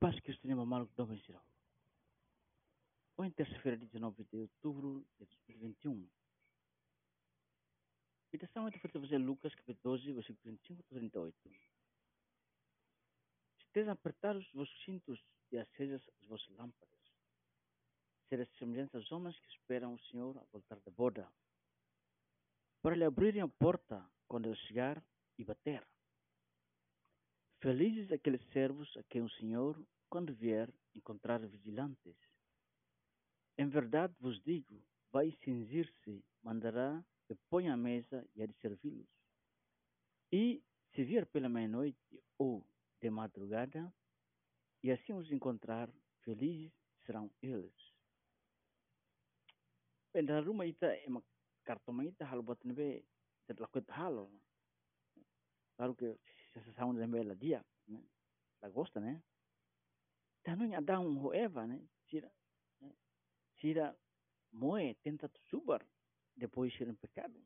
paz que Cristo tenha maluco do Benjirão. Hoje, terça-feira, 19 de outubro de 2021. Meditação é feita fazer Lucas, capítulo 12, versículo 35 a 38. Estejam apertados os vossos cintos e acesas as vossas lâmpadas. Será semelhante aos homens que esperam o Senhor a voltar da boda. Para lhe abrirem a porta quando ele chegar e bater. Felizes aqueles servos a quem o Senhor, quando vier, encontrar vigilantes. Em verdade vos digo, vai cingir-se, mandará que ponha a mesa e a de servi-los. E, se vier pela meia-noite ou de madrugada, e assim os encontrar, felizes serão eles. Dalam rumah kita, emak kartoma kita halo buat nebe. Lalu ke sesama dengan bela dia, né? La gosta, né? Tanto ada um hoeva, né? Tira, né? tira moe tenta subar depois de ser um pecado.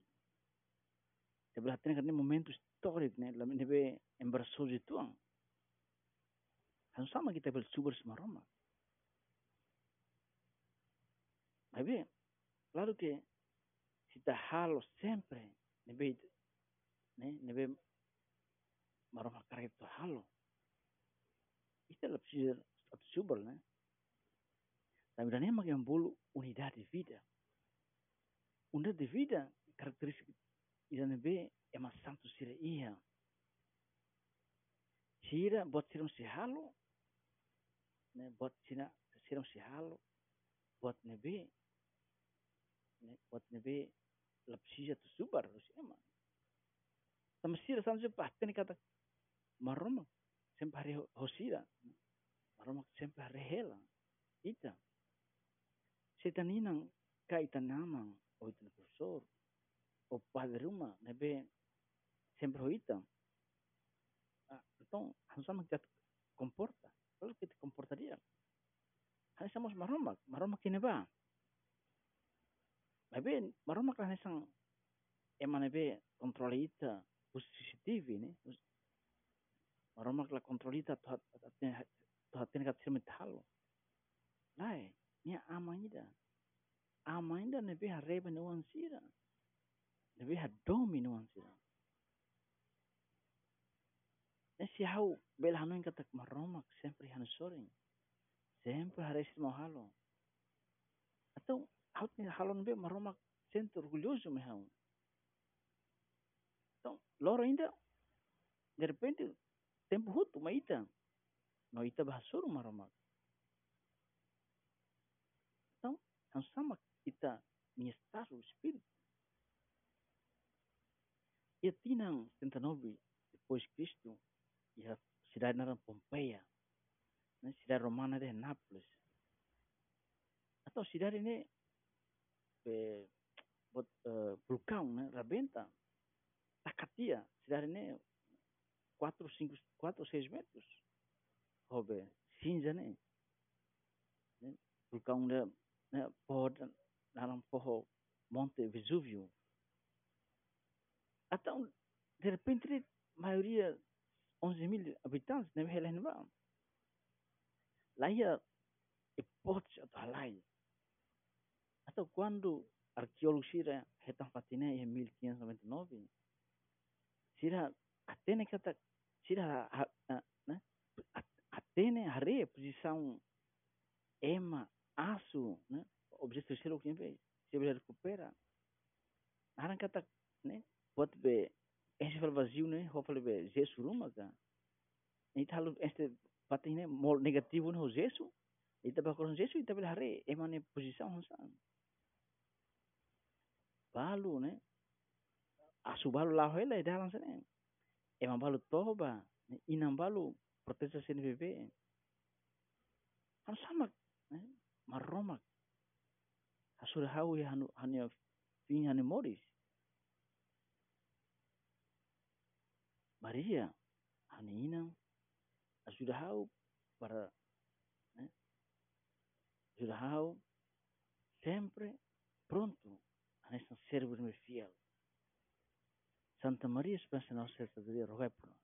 Sebelah tengah ni momento histórico, né? Lá nebe embraçou de tuang. Kan sama kita bersubar sama Roma. Mas claro que se está halo sempre, nebe, né? Nebe maroma karya itu halo. Itu adalah pesisir atau subur, né? Tapi dan emak yang bulu unidade de vida. Unidade de vida, karakteristik ida nebe ema santo sira iya. Sira buat siram si halo, né? Buat sina siram si halo, buat nebe, né? Buat nebe lapsija tu subar, harus ema. Sama sira santo pasti kata maroma sempre hari hosira maroma sempre hari hela ita. Setan inang kaita namang o ita professor o padre rumah nebe sempre ho ita. Ah, então sama kita comporta kalau kita comporta dia hanya sama maroma maroma kini ba Nebe maroma kan sang emang nebe kontrol ita CCTV ni Maroma la kontrolita tuhat tena kat sirme talo. Lai, ni ama ida. Ama ida ne be hareba ne wan sira. Ne ne wan sira. Ne si hau bel hanu kata maroma sempre hanu soring. Sempre mo halo. Atau hau ni halon be maroma sempre orgulhoso me hau. Então, loro ainda de repente tempo hutu maita. No ita bahasuru maramak. Então, não sama kita estar o espírito. E tinang 79 depois de Cristo, e a cidade era Pompeia, né? cidade romana de Nápoles. Então, cidade buat uh, vulkão, né? Rabenta. Takatia, cidade ini 4, 5, 4 6 metros. Hobe, cinza ni. Vulcão de né, porra, dalam porra Monte Vesúvio. Então, de repente, a maioria, 11 mil habitantes, não é lá. Lá ia hipótese atau halai. Atau quando arqueólogos sira patina em 1599, sira até nem kata ema asu né? Objeto terceiro que vem se ele recupera aran kata né? Pode ver esse fala vazio né? Ou fala ver Jesus ruma cá e tal este patin né? Mol negativo no Jesus e tá para Jesus e tá pela hare ema né posição hansan balu né? Asu balu lah hela dalam sana emang balu toba inang balu protesa CNBB kan sama Né? marromak hasure hau hanu hania fin hane moris Maria hane ina. Hasure hau para né? hasure hau sempre pronto hane san servo fiel. Santa Maria, Espanha Nossa Serta de Deus, rogai por nós.